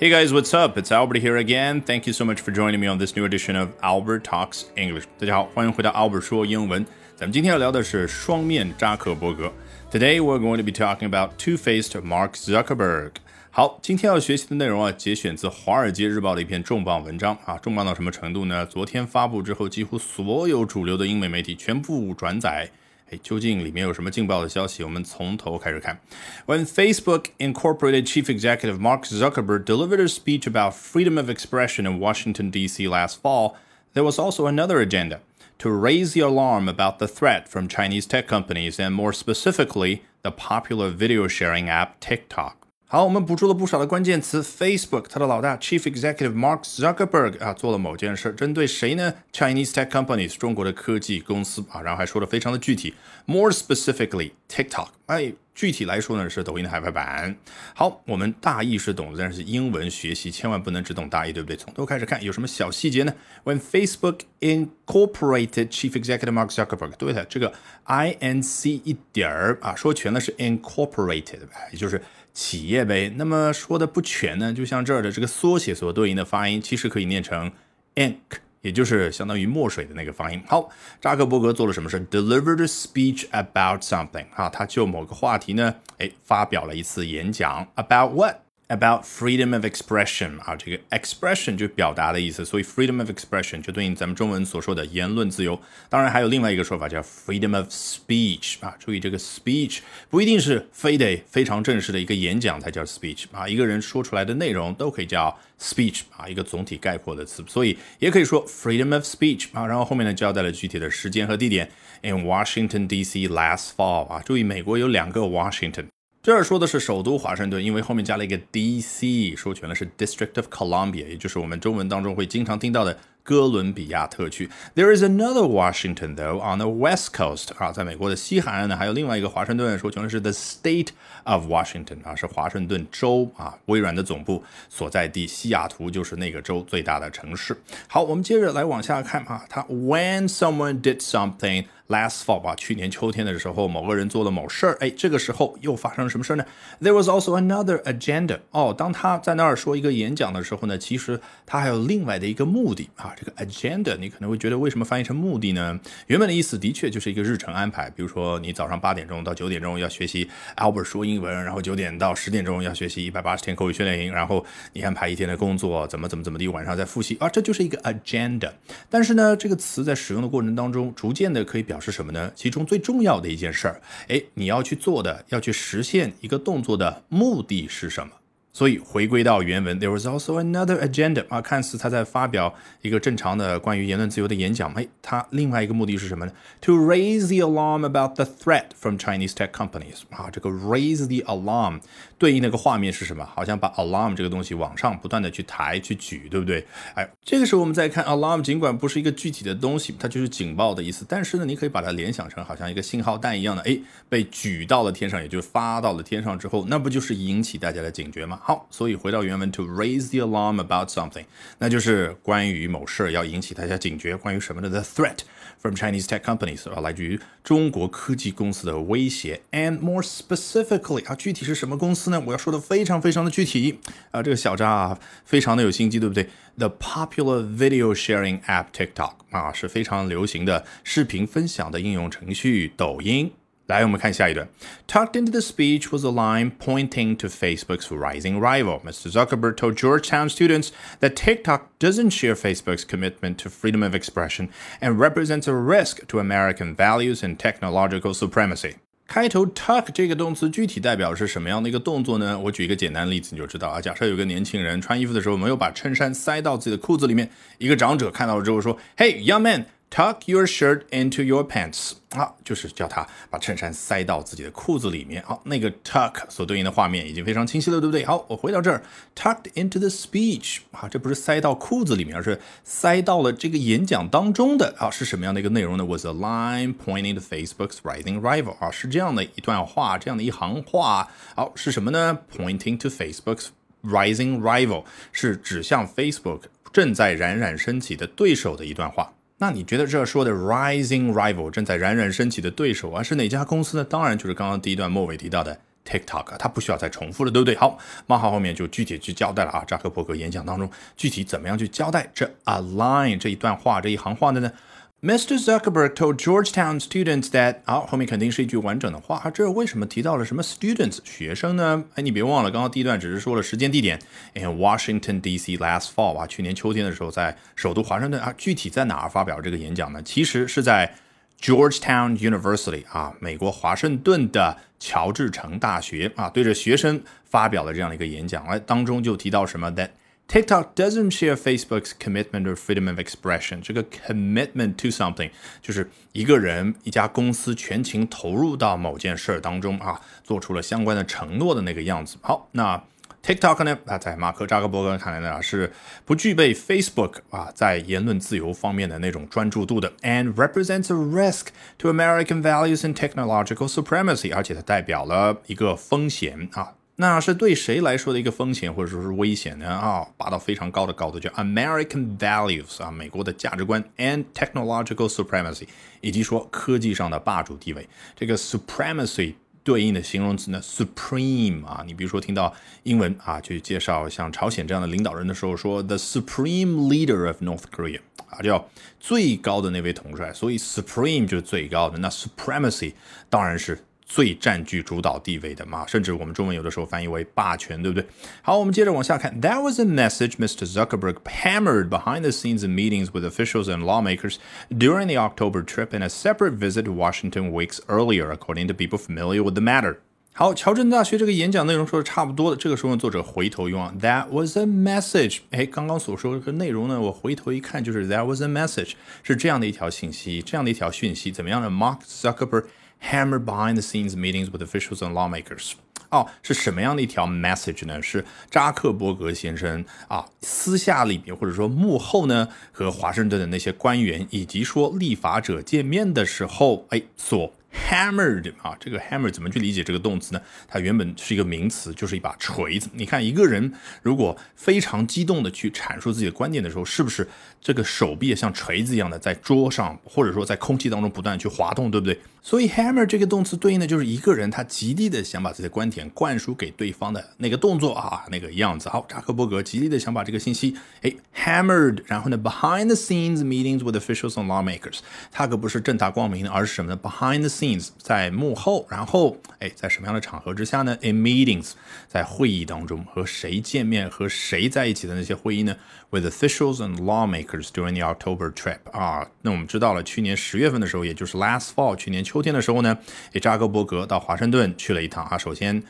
Hey guys, what's up? It's Albert here again. Thank you so much for joining me on this new edition of Albert Talks English. 大家好，欢迎回到 Albert 说英文。咱们今天要聊的是双面扎克伯格。Today we're going to be talking about two-faced Mark Zuckerberg. 好，今天要学习的内容啊，节选自《华尔街日报》的一篇重磅文章啊，重磅到什么程度呢？昨天发布之后，几乎所有主流的英美媒体全部转载。 哎，究竟里面有什么劲爆的消息？我们从头开始看。When Facebook Incorporated Chief Executive Mark Zuckerberg delivered a speech about freedom of expression in Washington, D.C. last fall, there was also another agenda to raise the alarm about the threat from Chinese tech companies and, more specifically, the popular video sharing app TikTok. 好，我们捕捉了不少的关键词。Facebook，它的老大 Chief Executive Mark Zuckerberg 啊，做了某件事，针对谁呢？Chinese tech companies，中国的科技公司啊，然后还说的非常的具体。More specifically，TikTok，哎，具体来说呢是抖音的海外版。好，我们大意是懂的，但是英文学习千万不能只懂大意，对不对？从头开始看，有什么小细节呢？When Facebook incorporated Chief Executive Mark Zuckerberg，对的，这个 I N C 一点儿啊，说全了是 incorporated，也就是企业呗，那么说的不全呢，就像这儿的这个缩写所对应的发音，其实可以念成 ink，也就是相当于墨水的那个发音。好，扎克伯格做了什么事？Delivered a speech about something，啊，他就某个话题呢，哎，发表了一次演讲。About what？About freedom of expression 啊，这个 expression 就表达的意思，所以 freedom of expression 就对应咱们中文所说的言论自由。当然还有另外一个说法叫 freedom of speech 啊，注意这个 speech 不一定是非得非常正式的一个演讲才叫 speech 啊，一个人说出来的内容都可以叫 speech 啊，一个总体概括的词，所以也可以说 freedom of speech 啊。然后后面呢交代了具体的时间和地点，in Washington D.C. last fall 啊，注意美国有两个 Washington。这儿说的是首都华盛顿，因为后面加了一个 D.C.，说全了是 District of Columbia，也就是我们中文当中会经常听到的哥伦比亚特区。There is another Washington though on the West Coast 啊，在美国的西海岸呢，还有另外一个华盛顿，说全了是 The State of Washington 啊，是华盛顿州啊，微软的总部所在地，西雅图就是那个州最大的城市。好，我们接着来往下看啊，它 When someone did something。Last fall 吧，去年秋天的时候，某个人做了某事儿，哎，这个时候又发生了什么事儿呢？There was also another agenda。哦，当他在那儿说一个演讲的时候呢，其实他还有另外的一个目的啊。这个 agenda 你可能会觉得为什么翻译成目的呢？原本的意思的确就是一个日程安排，比如说你早上八点钟到九点钟要学习 Albert 说英文，然后九点到十点钟要学习一百八十天口语训练营，然后你安排一天的工作，怎么怎么怎么的，晚上再复习啊，这就是一个 agenda。但是呢，这个词在使用的过程当中，逐渐的可以表是什么呢？其中最重要的一件事儿，哎，你要去做的，要去实现一个动作的目的是什么？所以回归到原文，there was also another agenda 啊，看似他在发表一个正常的关于言论自由的演讲，哎，他另外一个目的是什么呢？To raise the alarm about the threat from Chinese tech companies 啊，这个 raise the alarm 对应那个画面是什么？好像把 alarm 这个东西往上不断的去抬去举，对不对？哎，这个时候我们再看 alarm，尽管不是一个具体的东西，它就是警报的意思，但是呢，你可以把它联想成好像一个信号弹一样的，哎，被举到了天上，也就是发到了天上之后，那不就是引起大家的警觉吗？好，所以回到原文，to raise the alarm about something，那就是关于某事要引起大家警觉，关于什么的 the threat from Chinese tech companies 啊，来自于中国科技公司的威胁，and more specifically 啊，具体是什么公司呢？我要说的非常非常的具体啊，这个小张啊，非常的有心机，对不对？The popular video sharing app TikTok 啊，是非常流行的视频分享的应用程序抖音。来，我们看下一段。Tucked into the speech was a line pointing to Facebook's rising rival. Mr. Zuckerberg told Georgetown students that TikTok doesn't share Facebook's commitment to freedom of expression and represents a risk to American values and technological supremacy. 开头 tuck 这个动词具体代表是什么样的一个动作呢？我举一个简单例子你就知道啊。假设有个年轻人穿衣服的时候没有把衬衫塞到自己的裤子里面，一个长者看到了之后说：“Hey, young man。” Tuck your shirt into your pants，啊，就是叫他把衬衫塞到自己的裤子里面。好，那个 tuck 所对应的画面已经非常清晰了，对不对？好，我回到这儿，tucked into the speech，啊，这不是塞到裤子里面，而是塞到了这个演讲当中的啊，是什么样的一个内容呢？Was a line pointing to Facebook's rising rival，啊，是这样的一段话，这样的一行话。好，是什么呢？Pointing to Facebook's rising rival，是指向 Facebook 正在冉冉升起的对手的一段话。那你觉得这说的 rising rival 正在冉冉升起的对手啊是哪家公司呢？当然就是刚刚第一段末尾提到的 TikTok，啊它不需要再重复了，对不对？好，冒号后面就具体去交代了啊。扎克伯格演讲当中具体怎么样去交代这 a line 这一段话这一行话的呢？Mr. Zuckerberg told Georgetown students that 好，后面肯定是一句完整的话。这为什么提到了什么 students 学生呢？哎，你别忘了，刚刚第一段只是说了时间地点，in Washington D.C. last fall 啊，去年秋天的时候在首都华盛顿啊。具体在哪儿发表这个演讲呢？其实是在。Georgetown University 啊，美国华盛顿的乔治城大学啊，对着学生发表了这样的一个演讲，哎当中就提到什么 that TikTok doesn't share Facebook's commitment to freedom of expression。这个 commitment to something 就是一个人、一家公司全情投入到某件事儿当中啊，做出了相关的承诺的那个样子。好，那。TikTok 呢？啊，在马克扎克伯格看来呢，是不具备 Facebook 啊在言论自由方面的那种专注度的，and represents a risk to American values and technological supremacy，而且它代表了一个风险啊，那是对谁来说的一个风险或者说是危险呢？啊，拔到非常高的高度，叫 American values 啊，美国的价值观 and technological supremacy，以及说科技上的霸主地位，这个 supremacy。对应的形容词呢，supreme 啊，你比如说听到英文啊，去介绍像朝鲜这样的领导人的时候，说 the supreme leader of North Korea 啊，叫最高的那位统帅，所以 supreme 就是最高的，那 supremacy 当然是。最占据主导地位的嘛，甚至我们中文有的时候翻译为霸权，对不对？好，我们接着往下看。That was a message Mr. Zuckerberg hammered behind the scenes in meetings with officials and lawmakers during the October trip and a separate visit to Washington weeks earlier, according to people familiar with the matter. 好，乔治大学这个演讲内容说的差不多的，这个时候作者回头用啊，That was a message。哎，刚刚所说的这个内容呢，我回头一看就是 That was a message，是这样的一条信息，这样的一条讯息，怎么样呢？Mark Zuckerberg Hammer behind the scenes meetings with officials and lawmakers。哦，是什么样的一条 message 呢？是扎克伯格先生啊，私下里面或者说幕后呢，和华盛顿的那些官员以及说立法者见面的时候，哎，所 hammered 啊，这个 hammer 怎么去理解这个动词呢？它原本是一个名词，就是一把锤子。你看一个人如果非常激动的去阐述自己的观点的时候，是不是这个手臂像锤子一样的在桌上或者说在空气当中不断去滑动，对不对？所以 hammer 这个动词对应的就是一个人他极力的想把自己的观点灌输给对方的那个动作啊，那个样子。好，扎克伯格极力的想把这个信息哎 hammered，然后呢 behind the scenes meetings with officials and lawmakers，他可不是正大光明的，而是什么呢？behind the scenes 在幕后，然后哎在什么样的场合之下呢？in meetings 在会议当中和谁见面和谁在一起的那些会议呢？with officials and lawmakers during the October trip 啊，那我们知道了，去年十月份的时候，也就是 last fall 去年。秋天的时候呢，哎，扎克伯格到华盛顿去了一趟啊。首先，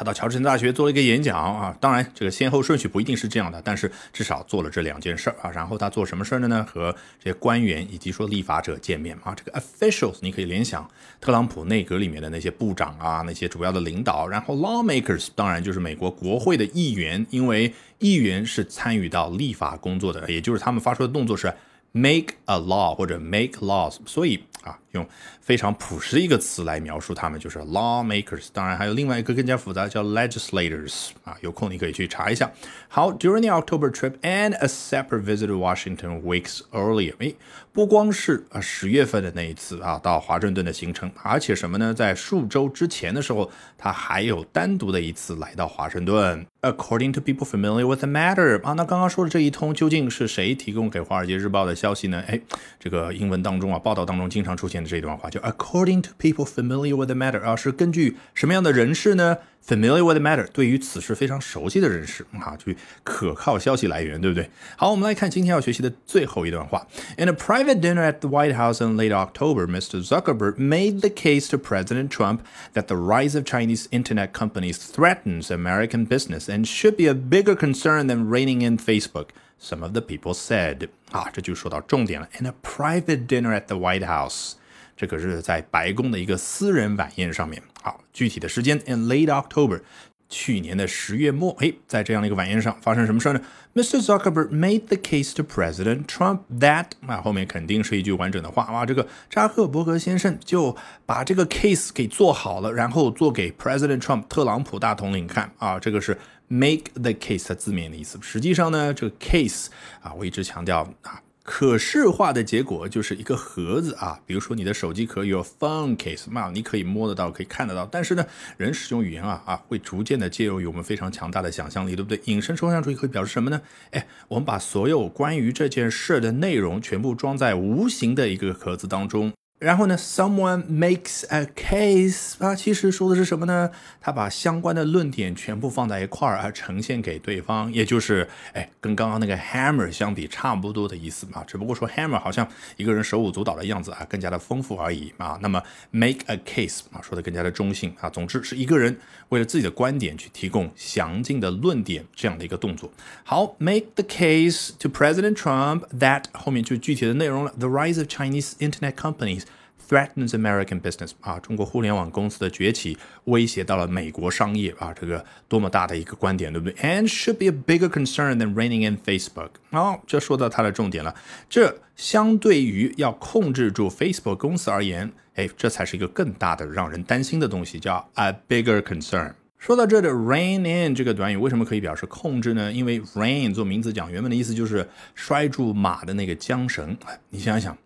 他到乔治城大学做了一个演讲啊。当然，这个先后顺序不一定是这样的，但是至少做了这两件事儿啊。然后他做什么事儿呢？和这些官员以及说立法者见面啊。这个 officials 你可以联想特朗普内阁里面的那些部长啊，那些主要的领导。然后 lawmakers 当然就是美国国会的议员，因为议员是参与到立法工作的，也就是他们发出的动作是 make a law 或者 make laws，所以。啊，用非常朴实的一个词来描述他们，就是 lawmakers。当然还有另外一个更加复杂，叫 legislators。啊，有空你可以去查一下。好，during the October trip and a separate visit to Washington weeks earlier。诶，不光是啊十月份的那一次啊到华盛顿的行程，而且什么呢？在数周之前的时候，他还有单独的一次来到华盛顿。According to people familiar with the matter。啊，那刚刚说的这一通究竟是谁提供给《华尔街日报》的消息呢？哎，这个英文当中啊，报道当中经常。出现的这段话，就 according to people familiar with the matter 啊，是根据什么样的人士呢？familiar with the matter，对于此事非常熟悉的人士啊，去可靠消息来源，对不对？好，我们来看今天要学习的最后一段话。In a private dinner at the White House in late October, Mr. Zuckerberg made the case to President Trump that the rise of Chinese internet companies threatens American business and should be a bigger concern than reining in Facebook. Some of the people said 啊，这就说到重点了。In a private dinner at the White House， 这可是在白宫的一个私人晚宴上面。好，具体的时间 in late October，去年的十月末。哎，在这样的一个晚宴上发生什么事儿呢？Mr. Zuckerberg made the case to President Trump that 啊，后面肯定是一句完整的话哇，这个扎克伯格先生就把这个 case 给做好了，然后做给 President Trump 特朗普大统领看啊，这个是。make the case 的字面的意思，实际上呢，这个 case 啊，我一直强调啊，可视化的结果就是一个盒子啊，比如说你的手机壳有 phone case 嘛，你可以摸得到，可以看得到。但是呢，人使用语言啊啊，会逐渐的借由于我们非常强大的想象力，对不对？引申抽象主义会表示什么呢？哎，我们把所有关于这件事的内容全部装在无形的一个盒子当中。然后呢，someone makes a case 啊，其实说的是什么呢？他把相关的论点全部放在一块儿而，呈现给对方，也就是哎，跟刚刚那个 hammer 相比差不多的意思嘛。只不过说 hammer 好像一个人手舞足蹈的样子啊，更加的丰富而已啊。那么 make a case 啊，说的更加的中性啊。总之是一个人为了自己的观点去提供详尽的论点这样的一个动作。好，make the case to President Trump that 后面就具体的内容了。The rise of Chinese internet companies threatens American business 啊，中国互联网公司的崛起威胁到了美国商业啊，这个多么大的一个观点，对不对？And should be a bigger concern than reining in Facebook。哦，这说到它的重点了，这相对于要控制住 Facebook 公司而言，哎，这才是一个更大的让人担心的东西，叫 a bigger concern。说到这的 rein in 这个短语为什么可以表示控制呢？因为 rein 做名词讲，原本的意思就是拴住马的那个缰绳。你想想。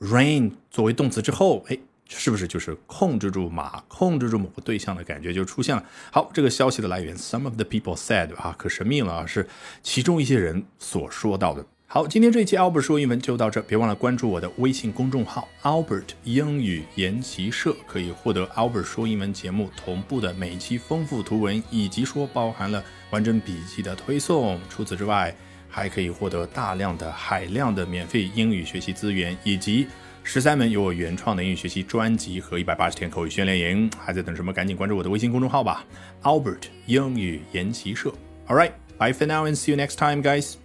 Rein 作为动词之后，哎，是不是就是控制住马，控制住某个对象的感觉就出现了？好，这个消息的来源，some of the people said 啊，可神秘了啊，是其中一些人所说到的。好，今天这一期 Albert 说英文就到这，别忘了关注我的微信公众号 Albert 英语研习社，可以获得 Albert 说英文节目同步的每期丰富图文，以及说包含了完整笔记的推送。除此之外，还可以获得大量的海量的免费英语学习资源，以及十三门由我原创的英语学习专辑和一百八十天口语训练营。还在等什么？赶紧关注我的微信公众号吧，Albert 英语研习社。All right, bye for now and see you next time, guys.